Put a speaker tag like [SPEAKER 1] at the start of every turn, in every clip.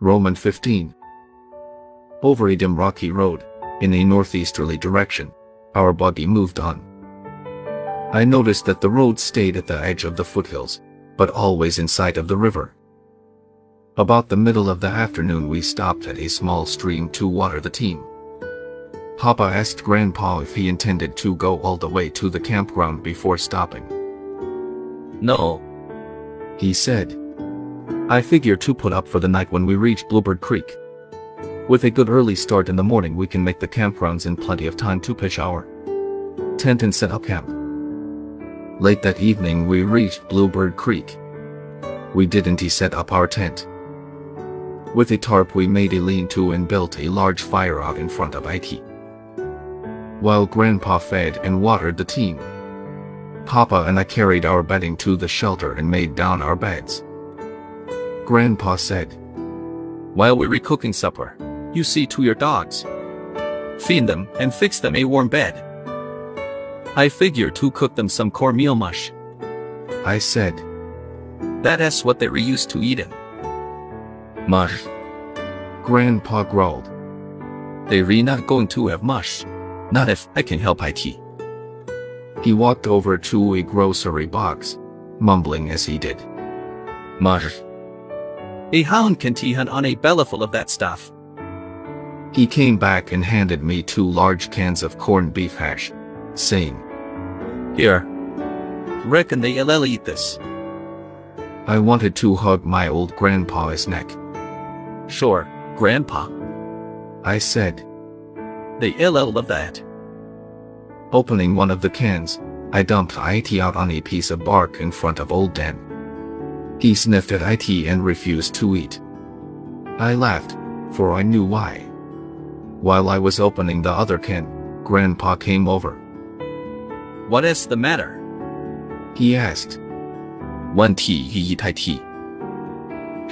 [SPEAKER 1] Roman 15. Over a dim rocky road, in a northeasterly direction, our buggy moved on. I noticed that the road stayed at the edge of the foothills, but always in sight of the river. About the middle of the afternoon we stopped at a small stream to water the team. Papa asked Grandpa if he intended to go all the way to the campground before stopping.
[SPEAKER 2] No,
[SPEAKER 1] He said, I figure to put up for the night when we reach Bluebird Creek. With a good early start in the morning we can make the campgrounds in plenty of time to pitch our tent and set up camp. Late that evening we reached Bluebird Creek. We didn't set up our tent. With a tarp we made a lean-to and built a large fire out in front of IT. While Grandpa fed and watered the team, Papa and I carried our bedding to the shelter and made down our beds. Grandpa said,
[SPEAKER 2] while we were cooking supper, you see to your dogs. Feed them and fix them a warm bed. I figure to cook them some cornmeal mush.
[SPEAKER 1] I said,
[SPEAKER 2] That is what they were used to eating.
[SPEAKER 1] mush. Grandpa growled.
[SPEAKER 2] They re not going to have mush. Not if I can help IT.
[SPEAKER 1] He walked over to a grocery box, mumbling as he did. Mush.
[SPEAKER 2] A hound can tee hunt on a bellyful of that stuff.
[SPEAKER 1] He came back and handed me two large cans of corned beef hash, saying,
[SPEAKER 2] Here. Reckon they'll eat this.
[SPEAKER 1] I wanted to hug my old grandpa's neck.
[SPEAKER 2] Sure, Grandpa.
[SPEAKER 1] I said,
[SPEAKER 2] They will love that.
[SPEAKER 1] opening one of the cans, I dumped IT out on a piece of bark in front of old Dan. He sniffed at IT and refused to eat. I laughed, for I knew why. While I was opening the other can, Grandpa came over.
[SPEAKER 2] What is the matter?
[SPEAKER 1] He asked,
[SPEAKER 2] One tea he eat IT.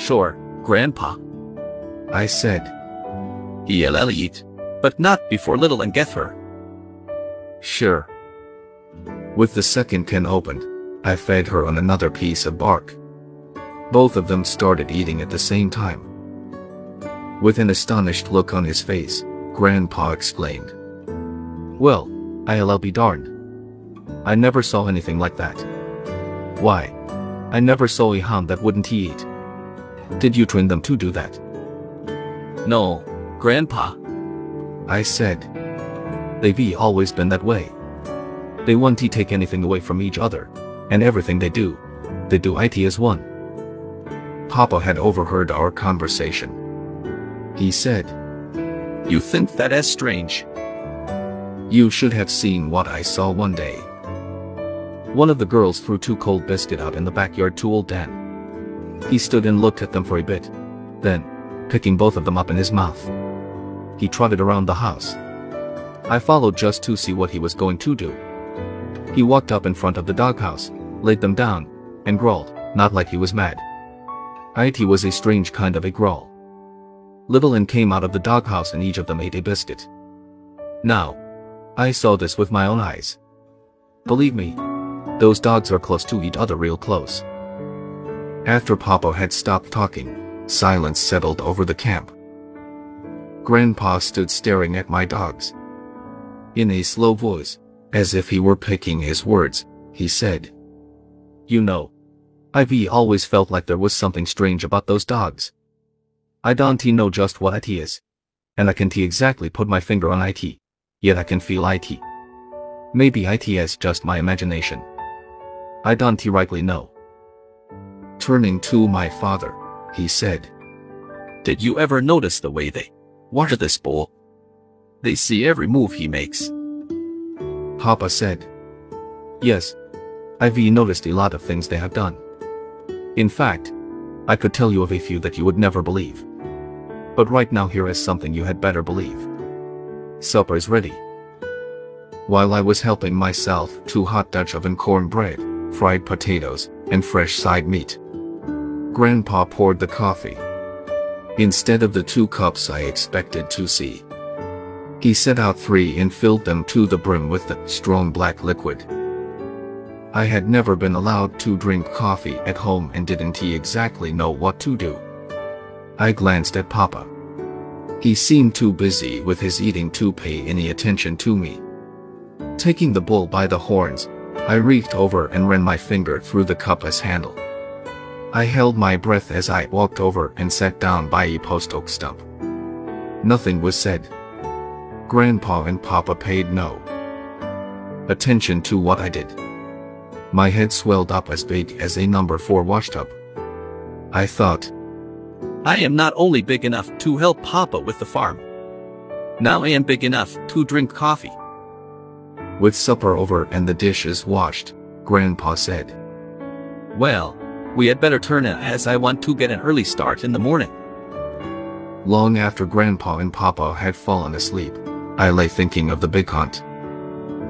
[SPEAKER 2] Sure, Grandpa.
[SPEAKER 1] I said,
[SPEAKER 2] He'll eat. But not before Little Ann get her.
[SPEAKER 1] sure. With the second can opened, I fed her on another piece of bark. Both of them started eating at the same time. With an astonished look on his face, Grandpa exclaimed, Well, I'll be darned. I never saw anything like that. Why? I never saw a hound that wouldn't eat. Did you train them to do that?
[SPEAKER 2] No, Grandpa.
[SPEAKER 1] I said. They've always been that way. They want to take anything away from each other, and everything they do, they do it as one. Papa had overheard our conversation. He said,
[SPEAKER 2] You think that is strange.
[SPEAKER 1] You should have seen what I saw one day. One of the girls threw two cold biscuit out in the backyard to old Dan. He stood and looked at them for a bit. Then, picking both of them up in his mouth, he trotted around the house. I followed just to see what he was going to do. He walked up in front of the doghouse, laid them down, and growled, not like he was mad. It was a strange kind of a growl. Little Ann came out of the doghouse and each of them ate a biscuit. Now, I saw this with my own eyes. Believe me, those dogs are close to each other real close. After Papa had stopped talking, silence settled over the camp. Grandpa stood staring at my dogs. In a slow voice, as if he were picking his words, he said, You know, I've always felt like there was something strange about those dogs. I don't know just what it is. And I can't exactly put my finger on it. Yet I can feel it. Maybe it is just my imagination. I don't rightly know. Turning to my father, he said,
[SPEAKER 2] Did you ever notice the way they watch this bowl? They see every move he makes.
[SPEAKER 1] Papa said, Yes, I've noticed a lot of things they have done. In fact, I could tell you of a few that you would never believe. But right now here is something you had better believe. Supper is ready. While I was helping myself to hot Dutch oven cornbread, fried potatoes, and fresh side meat, Grandpa poured the coffee. Instead of the two cups I expected to see, he set out three and filled them to the brim with the strong black liquid. I had never been allowed to drink coffee at home and didn't he exactly know what to do. I glanced at Papa. He seemed too busy with his eating to pay any attention to me. Taking the bull by the horns, I reached over and ran my finger through the cup's handle. I held my breath as I walked over and sat down by a post oak stump. Nothing was said. Grandpa and Papa paid no attention to what I did. My head swelled up as big as a number 4 washtub. I thought,
[SPEAKER 2] I am not only big enough to help Papa with the farm. Now I am big enough to drink coffee.
[SPEAKER 1] With supper over and the dishes washed, Grandpa said,
[SPEAKER 2] Well, we had better turn in as I want to get an early start in the morning.
[SPEAKER 1] Long after Grandpa and Papa had fallen asleep, I lay thinking of the big hunt.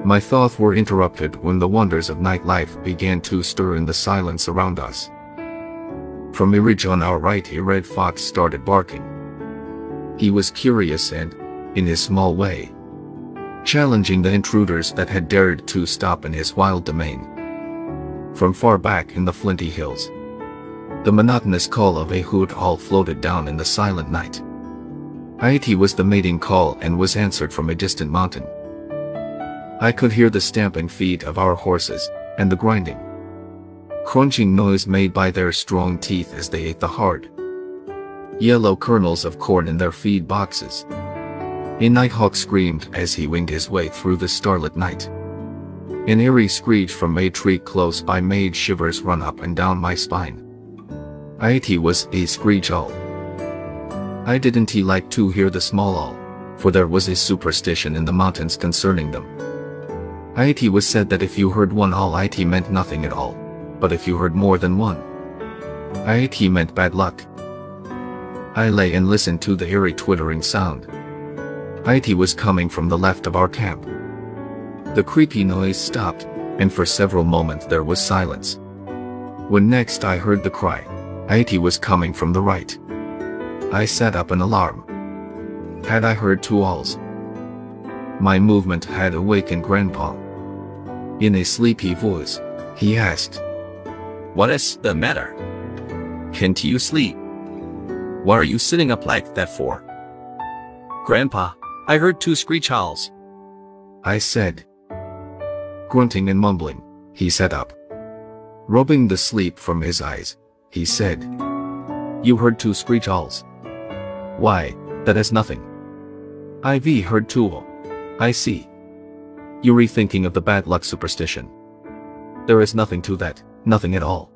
[SPEAKER 1] My thoughts were interrupted when the wonders of nightlife began to stir in the silence around us. From a ridge on our right a red fox started barking. He was curious and, in his small way, challenging the intruders that had dared to stop in his wild domain. From far back in the flinty hills, the monotonous call of a hoot owl floated down in the silent night. Aiti was the mating call and was answered from a distant mountain. I could hear the stamping feet of our horses and the grinding, crunching noise made by their strong teeth as they ate the hard, yellow kernels of corn in their feed boxes. A nighthawk screamed as he winged his way through the starlit night. An eerie screech from a tree close by made shivers run up and down my spine. It was a screech owl. I didn't he like to hear the small owl, for there was a superstition in the mountains concerning them. It was said that if you heard one owl it meant nothing at all, but if you heard more than one, it meant bad luck. I lay and listened to the eerie twittering sound. It was coming from the left of our camp. The creepy noise stopped, and for several moments there was silence. When next I heard the cry, It was coming from the right. I set up an alarm. Had I heard two owls? My movement had awakened Grandpa. In a sleepy voice, he asked,
[SPEAKER 2] What is the matter? Can't you sleep? What are you sitting up like that for? Grandpa, I heard two screech owls.
[SPEAKER 1] I said, Grunting and mumbling, he sat up. Rubbing the sleep from his eyes, he said, You heard two screech owls. Why, that is nothing. I've heard two. I see. You're rethinking of the bad luck superstition. There is nothing to that, nothing at all.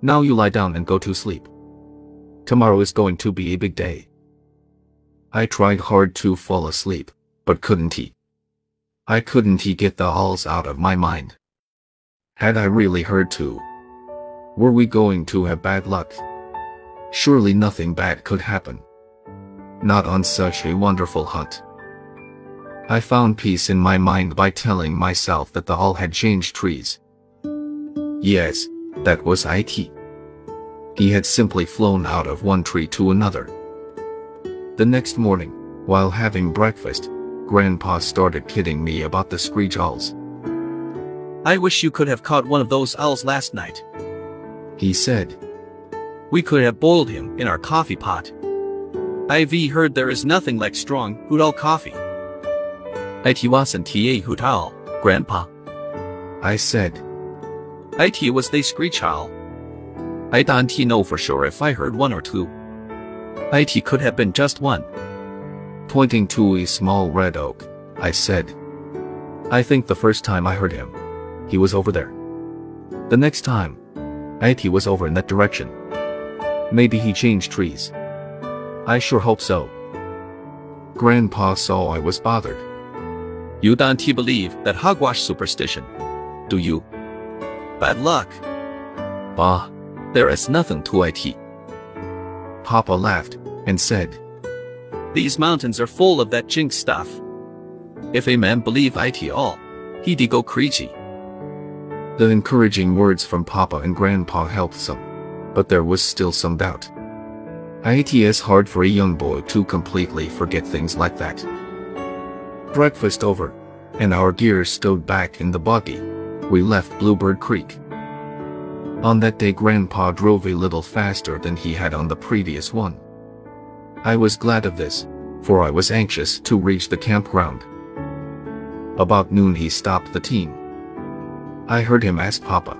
[SPEAKER 1] Now you lie down and go to sleep. Tomorrow is going to be a big day. I tried hard to fall asleep, but couldn't he? I couldn't he get the halls out of my mind. Had I really heard to? Were we going to have bad luck? Surely nothing bad could happen. Not on such a wonderful hunt. I found peace in my mind by telling myself that the hall had changed trees. Yes, that was it. He had simply flown out of one tree to another. The next morning, while having breakfast, Grandpa started kidding me about the screech owls.
[SPEAKER 2] I wish you could have caught one of those owls last night.
[SPEAKER 1] He said,
[SPEAKER 2] We could have boiled him in our coffee pot. I've heard there is nothing like strong hoot coffee. It wasn't ta hoot owl, Grandpa.
[SPEAKER 1] I said,
[SPEAKER 2] It was the screech owl. I don't know for sure if I heard one or two. It could have been just one.
[SPEAKER 1] Pointing to a small red oak, I said, I think the first time I heard him, he was over there. The next time, it was over in that direction. Maybe he changed trees. I sure hope so. Grandpa saw I was bothered.
[SPEAKER 2] You don't believe that hogwash superstition, do you? Bad luck. Bah, there is nothing to it.
[SPEAKER 1] Papa laughed and said,
[SPEAKER 2] These mountains are full of that jinx stuff. If a man believe it all, he'd go crazy.
[SPEAKER 1] The encouraging words from Papa and Grandpa helped some, but there was still some doubt. It is hard for a young boy to completely forget things like that. Breakfast over, and our gear stowed back in the buggy, we left Bluebird Creek. On that day Grandpa drove a little faster than he had on the previous one. I was glad of this, for I was anxious to reach the campground. About noon he stopped the team. I heard him ask Papa.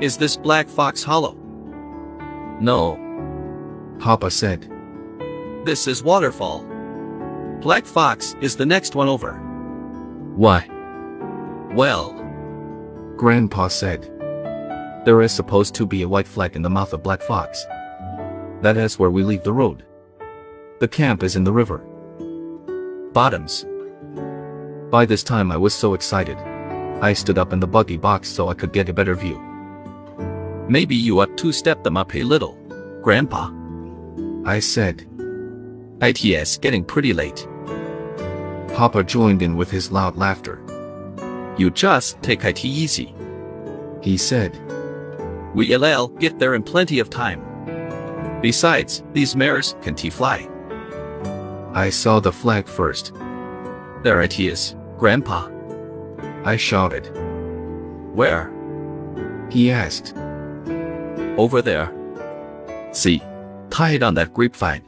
[SPEAKER 2] Is this Black Fox Hollow? No,
[SPEAKER 1] Papa said,
[SPEAKER 2] this is Waterfall. Black Fox is the next one over.
[SPEAKER 1] Why?
[SPEAKER 2] Well,
[SPEAKER 1] Grandpa said. There is supposed to be a white flag in the mouth of Black Fox. That is where we leave the road. The camp is in the river.
[SPEAKER 2] bottoms.
[SPEAKER 1] By this time I was so excited. I stood up in the buggy box so I could get a better view.
[SPEAKER 2] Maybe you ought to step them up a little, Grandpa.
[SPEAKER 1] I said.
[SPEAKER 2] ITS getting pretty late.
[SPEAKER 1] Papa joined in with his loud laughter.
[SPEAKER 2] You just take it easy.
[SPEAKER 1] He said,
[SPEAKER 2] We'll get there in plenty of time. Besides, these mares can t fly.
[SPEAKER 1] I saw the flag first.
[SPEAKER 2] There it is, Grandpa.
[SPEAKER 1] I shouted.
[SPEAKER 2] Where?
[SPEAKER 1] He asked.
[SPEAKER 2] Over there. See, tied on that grapevine.